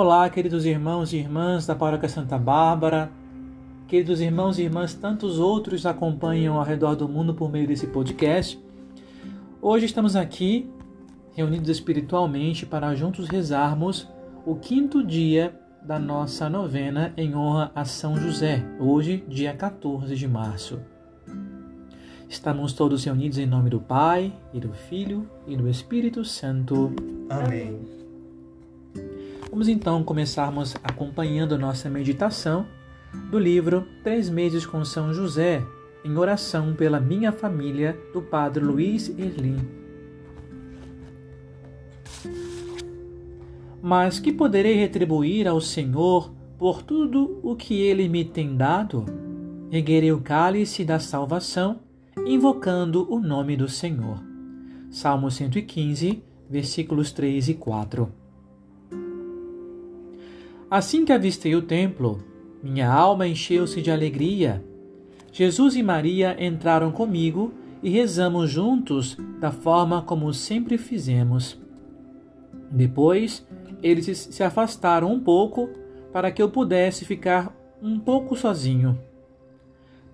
Olá, queridos irmãos e irmãs da Paróquia Santa Bárbara, queridos irmãos e irmãs, tantos outros acompanham ao redor do mundo por meio desse podcast. Hoje estamos aqui reunidos espiritualmente para juntos rezarmos o quinto dia da nossa novena em honra a São José, hoje, dia 14 de março. Estamos todos reunidos em nome do Pai, e do Filho, e do Espírito Santo. Amém. Vamos então começarmos acompanhando nossa meditação do livro Três Meses com São José, em oração pela minha família, do Padre Luiz Erlim. Mas que poderei retribuir ao Senhor por tudo o que Ele me tem dado? Erguerei o cálice da salvação, invocando o nome do Senhor. Salmo 115, versículos 3 e 4. Assim que avistei o templo, minha alma encheu-se de alegria. Jesus e Maria entraram comigo e rezamos juntos da forma como sempre fizemos. Depois, eles se afastaram um pouco para que eu pudesse ficar um pouco sozinho.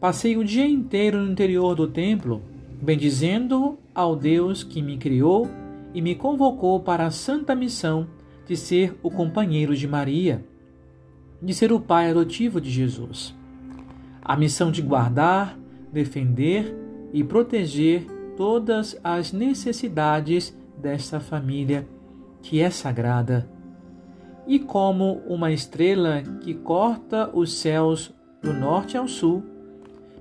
Passei o dia inteiro no interior do templo, bendizendo ao Deus que me criou e me convocou para a santa missão de ser o companheiro de Maria, de ser o pai adotivo de Jesus. A missão de guardar, defender e proteger todas as necessidades desta família que é sagrada. E como uma estrela que corta os céus do norte ao sul,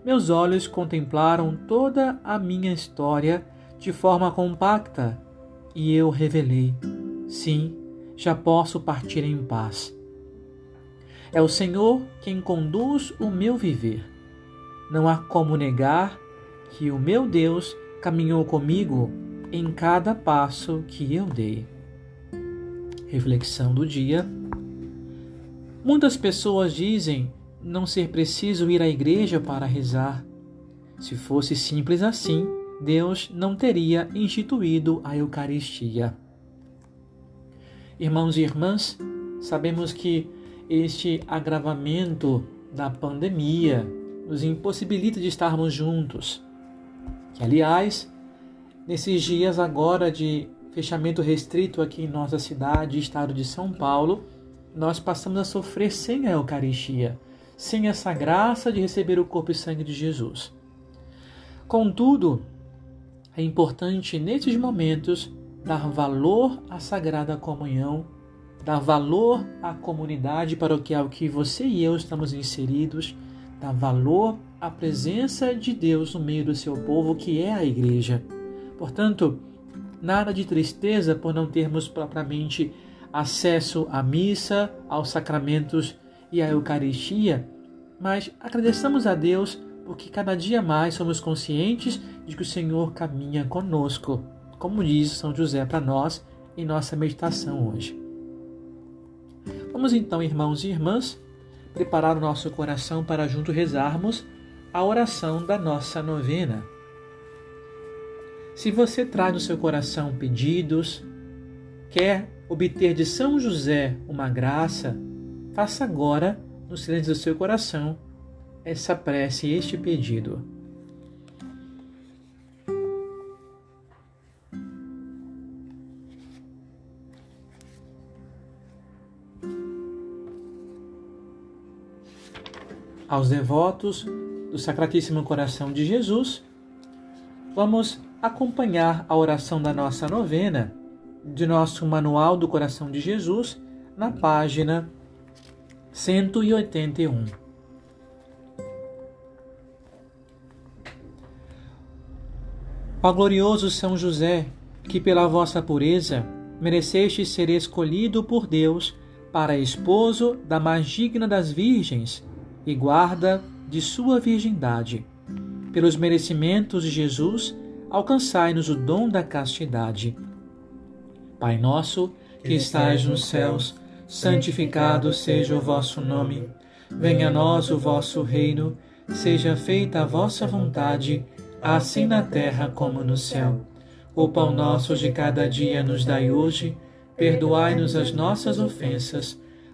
meus olhos contemplaram toda a minha história de forma compacta e eu revelei: sim, já posso partir em paz. É o Senhor quem conduz o meu viver. Não há como negar que o meu Deus caminhou comigo em cada passo que eu dei. Reflexão do dia. Muitas pessoas dizem não ser preciso ir à igreja para rezar. Se fosse simples assim, Deus não teria instituído a Eucaristia. Irmãos e irmãs, sabemos que este agravamento da pandemia nos impossibilita de estarmos juntos. Que, aliás, nesses dias agora de fechamento restrito aqui em nossa cidade, estado de São Paulo, nós passamos a sofrer sem a Eucaristia, sem essa graça de receber o corpo e sangue de Jesus. Contudo, é importante nesses momentos dar valor à Sagrada Comunhão, dar valor à comunidade paroquial que você e eu estamos inseridos, dar valor à presença de Deus no meio do seu povo, que é a Igreja. Portanto, nada de tristeza por não termos propriamente acesso à missa, aos sacramentos e à Eucaristia, mas agradeçamos a Deus porque cada dia mais somos conscientes de que o Senhor caminha conosco como diz São José para nós em nossa meditação hoje. Vamos então, irmãos e irmãs, preparar o nosso coração para junto rezarmos a oração da nossa novena. Se você traz no seu coração pedidos, quer obter de São José uma graça, faça agora, no silêncio do seu coração, essa prece, este pedido. Aos devotos do Sacratíssimo Coração de Jesus, vamos acompanhar a oração da nossa novena de nosso Manual do Coração de Jesus na página 181. Ó glorioso São José, que pela vossa pureza mereceste ser escolhido por Deus para esposo da mais digna das virgens e guarda de sua virgindade. Pelos merecimentos de Jesus, alcançai-nos o dom da castidade. Pai nosso, que estais nos céus, santificado seja o vosso nome. Venha a nós o vosso reino, seja feita a vossa vontade, assim na terra como no céu. O pão nosso de cada dia nos dai hoje, perdoai-nos as nossas ofensas,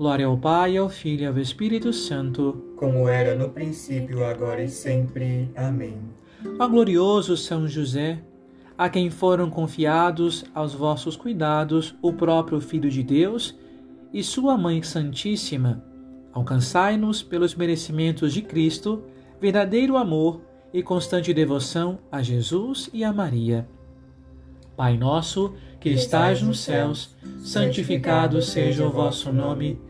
Glória ao Pai, ao Filho e ao Espírito Santo, como era no princípio, agora e sempre. Amém. Ó glorioso São José, a quem foram confiados aos vossos cuidados o próprio Filho de Deus e sua Mãe Santíssima, alcançai-nos pelos merecimentos de Cristo, verdadeiro amor e constante devoção a Jesus e a Maria. Pai nosso, que estais nos céus, santificado seja o vosso nome.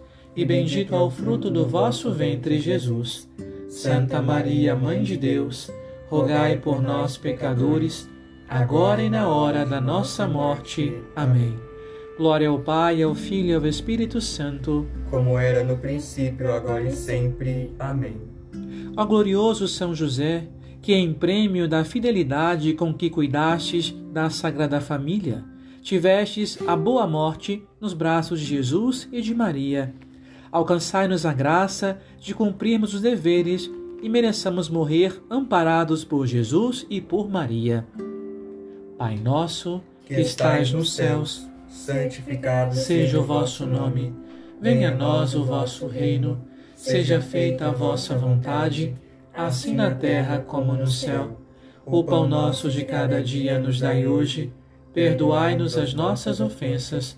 e bendito é o fruto do vosso ventre, Jesus. Santa Maria, Mãe de Deus, rogai por nós, pecadores, agora e na hora da nossa morte. Amém. Glória ao Pai, ao Filho e ao Espírito Santo, como era no princípio, agora e sempre. Amém. Ó glorioso São José, que em prêmio da fidelidade com que cuidastes da Sagrada Família, tivestes a boa morte nos braços de Jesus e de Maria alcançai-nos a graça de cumprirmos os deveres e mereçamos morrer amparados por Jesus e por Maria. Pai nosso, que estais nos céus, santificado seja o vosso nome. Venha a nós o vosso reino. Seja feita a vossa vontade, assim na terra como no céu. O pão nosso de cada dia nos dai hoje. Perdoai-nos as nossas ofensas,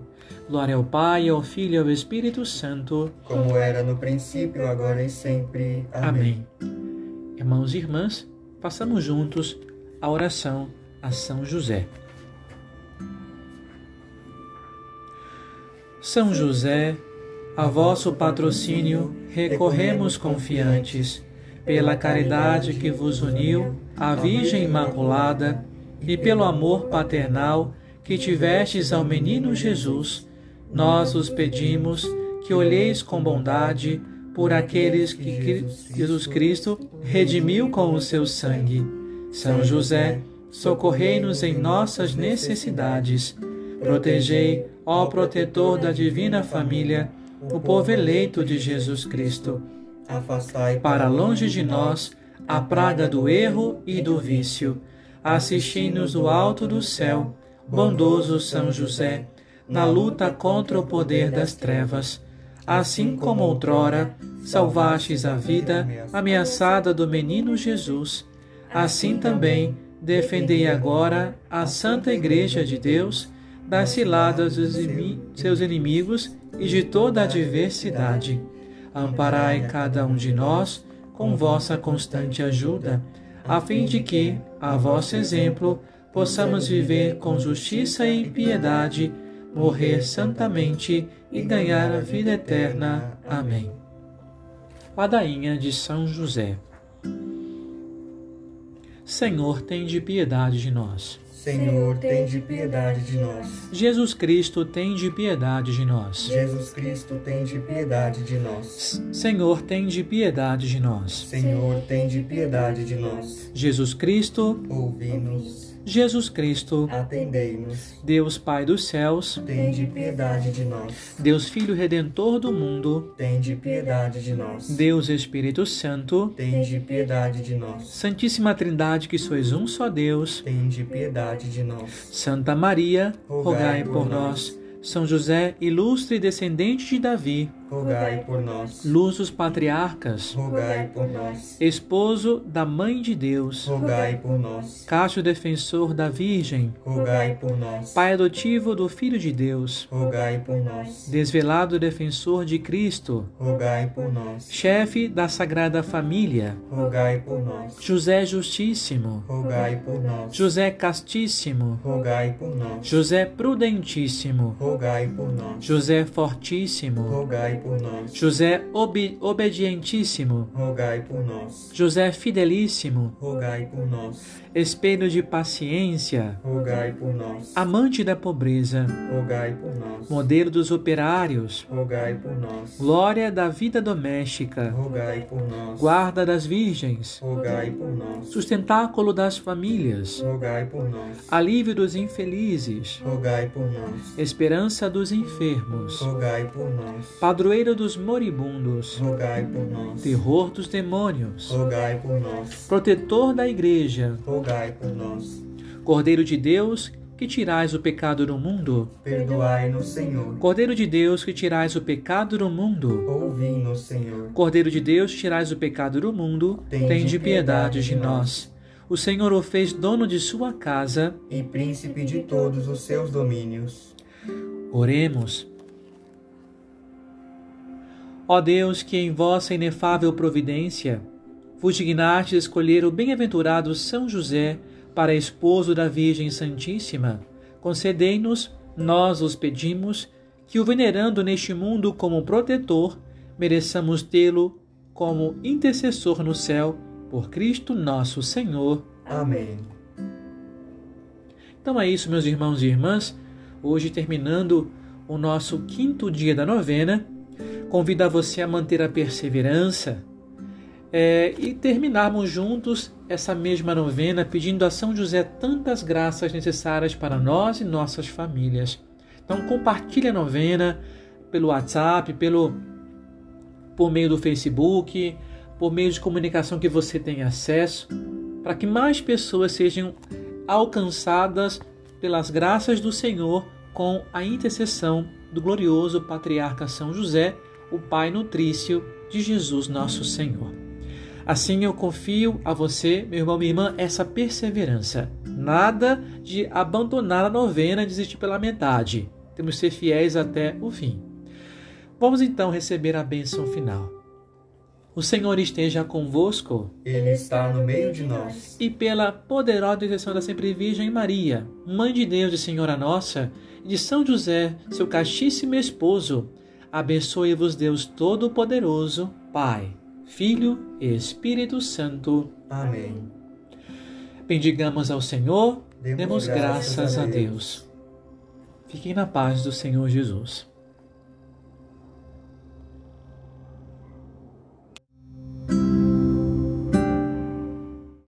Glória ao Pai, ao Filho e ao Espírito Santo, como era no princípio, agora e sempre. Amém. Amém. Irmãos e irmãs, passamos juntos a oração a São José. São José, a vosso patrocínio recorremos confiantes, pela caridade que vos uniu à Virgem Imaculada e pelo amor paternal que tivestes ao menino Jesus nós os pedimos que olheis com bondade por aqueles que Jesus Cristo redimiu com o seu sangue. São José, socorrei-nos em nossas necessidades. Protegei, ó protetor da divina família, o povo eleito de Jesus Cristo. Afastai para longe de nós a praga do erro e do vício. Assisti-nos do alto do céu, bondoso São José na luta contra o poder das trevas, assim como outrora salvastes a vida ameaçada do menino Jesus, assim também defendei agora a Santa Igreja de Deus das ciladas dos seus inimigos e de toda a adversidade. Amparai cada um de nós com vossa constante ajuda, a fim de que, a vosso exemplo, possamos viver com justiça e piedade morrer santamente e ganhar a vida eterna. Amém. Ladainha de São José. Senhor, tem de piedade de nós. Senhor, tem de piedade de nós. Jesus Cristo, tem de piedade de nós. Jesus Cristo, tem de piedade de nós. Senhor, tem de piedade de nós. Senhor, tem de piedade de nós. Jesus Cristo, ouvi-nos. Jesus Cristo, atendei-nos. Deus Pai dos céus, Tende piedade de nós. Deus Filho Redentor do mundo, Tende piedade de nós. Deus Espírito Santo, Tende piedade de nós. Santíssima Trindade, que sois um só Deus, Tende piedade de nós. Santa Maria, rogai por nós. São José, ilustre descendente de Davi, Rogai por nós. luz dos patriarcas, Rogai por nós. esposo da Mãe de Deus, Rogai por nós. defensor da Virgem, Rogai por nós. pai adotivo do Filho de Deus, Rogai por nós. desvelado defensor de Cristo, Rogai por nós. chefe da Sagrada Família, Rogai por nós. José Justíssimo, Rogai por nós. José Castíssimo, Rogai por nós. José Prudentíssimo, Rogai por nós. José Fortíssimo, Rogai por nós. José obe Obedientíssimo, Rogai por nós. José Fidelíssimo, Rogai por nós. espelho de paciência, Rogai por nós. amante da pobreza, Rogai por nós. modelo dos operários, Rogai por nós. glória da vida doméstica, Rogai por nós. guarda das virgens, Rogai por nós. sustentáculo das famílias, Rogai por nós. alívio dos infelizes, Rogai por nós. esperança dos enfermos, Rogai por nós. padroeiro dos moribundos, Rogai por nós. terror dos demônios, Rogai por nós. protetor da igreja, Rogai por nós. Cordeiro de Deus, que tirais o pecado do mundo, Perdoai-nos, Senhor. Cordeiro de Deus, que tirais o pecado do mundo, Ouvi-nos, Senhor. Cordeiro de Deus, que tirais o pecado do mundo, Tende piedade piedade de de nós. O Senhor o fez dono de sua casa. E príncipe de todos os seus domínios. Oremos. Ó Deus, que em vossa inefável providência vos dignastes escolher o bem-aventurado São José para esposo da Virgem Santíssima, concedei-nos, nós os pedimos, que o venerando neste mundo como protetor, mereçamos tê-lo como intercessor no céu, por Cristo nosso Senhor. Amém. Então é isso, meus irmãos e irmãs. Hoje, terminando o nosso quinto dia da novena, convido a você a manter a perseverança é, e terminarmos juntos essa mesma novena, pedindo a São José tantas graças necessárias para nós e nossas famílias. Então, compartilhe a novena pelo WhatsApp, pelo por meio do Facebook, por meio de comunicação que você tem acesso, para que mais pessoas sejam alcançadas pelas graças do Senhor com a intercessão do glorioso patriarca São José, o Pai nutrício de Jesus nosso Senhor. Assim eu confio a você, meu irmão, minha irmã, essa perseverança. Nada de abandonar a novena e desistir pela metade. Temos que ser fiéis até o fim. Vamos então receber a bênção final. O Senhor esteja convosco Ele está no meio de nós. e pela poderosa intercessão da Sempre Virgem Maria, Mãe de Deus e Senhora Nossa, e de São José, seu castíssimo esposo, abençoe-vos Deus Todo-Poderoso, Pai, Filho e Espírito Santo. Amém. Bendigamos ao Senhor, Demos demos graças graças a a Deus. Fiquem na paz do Senhor Jesus.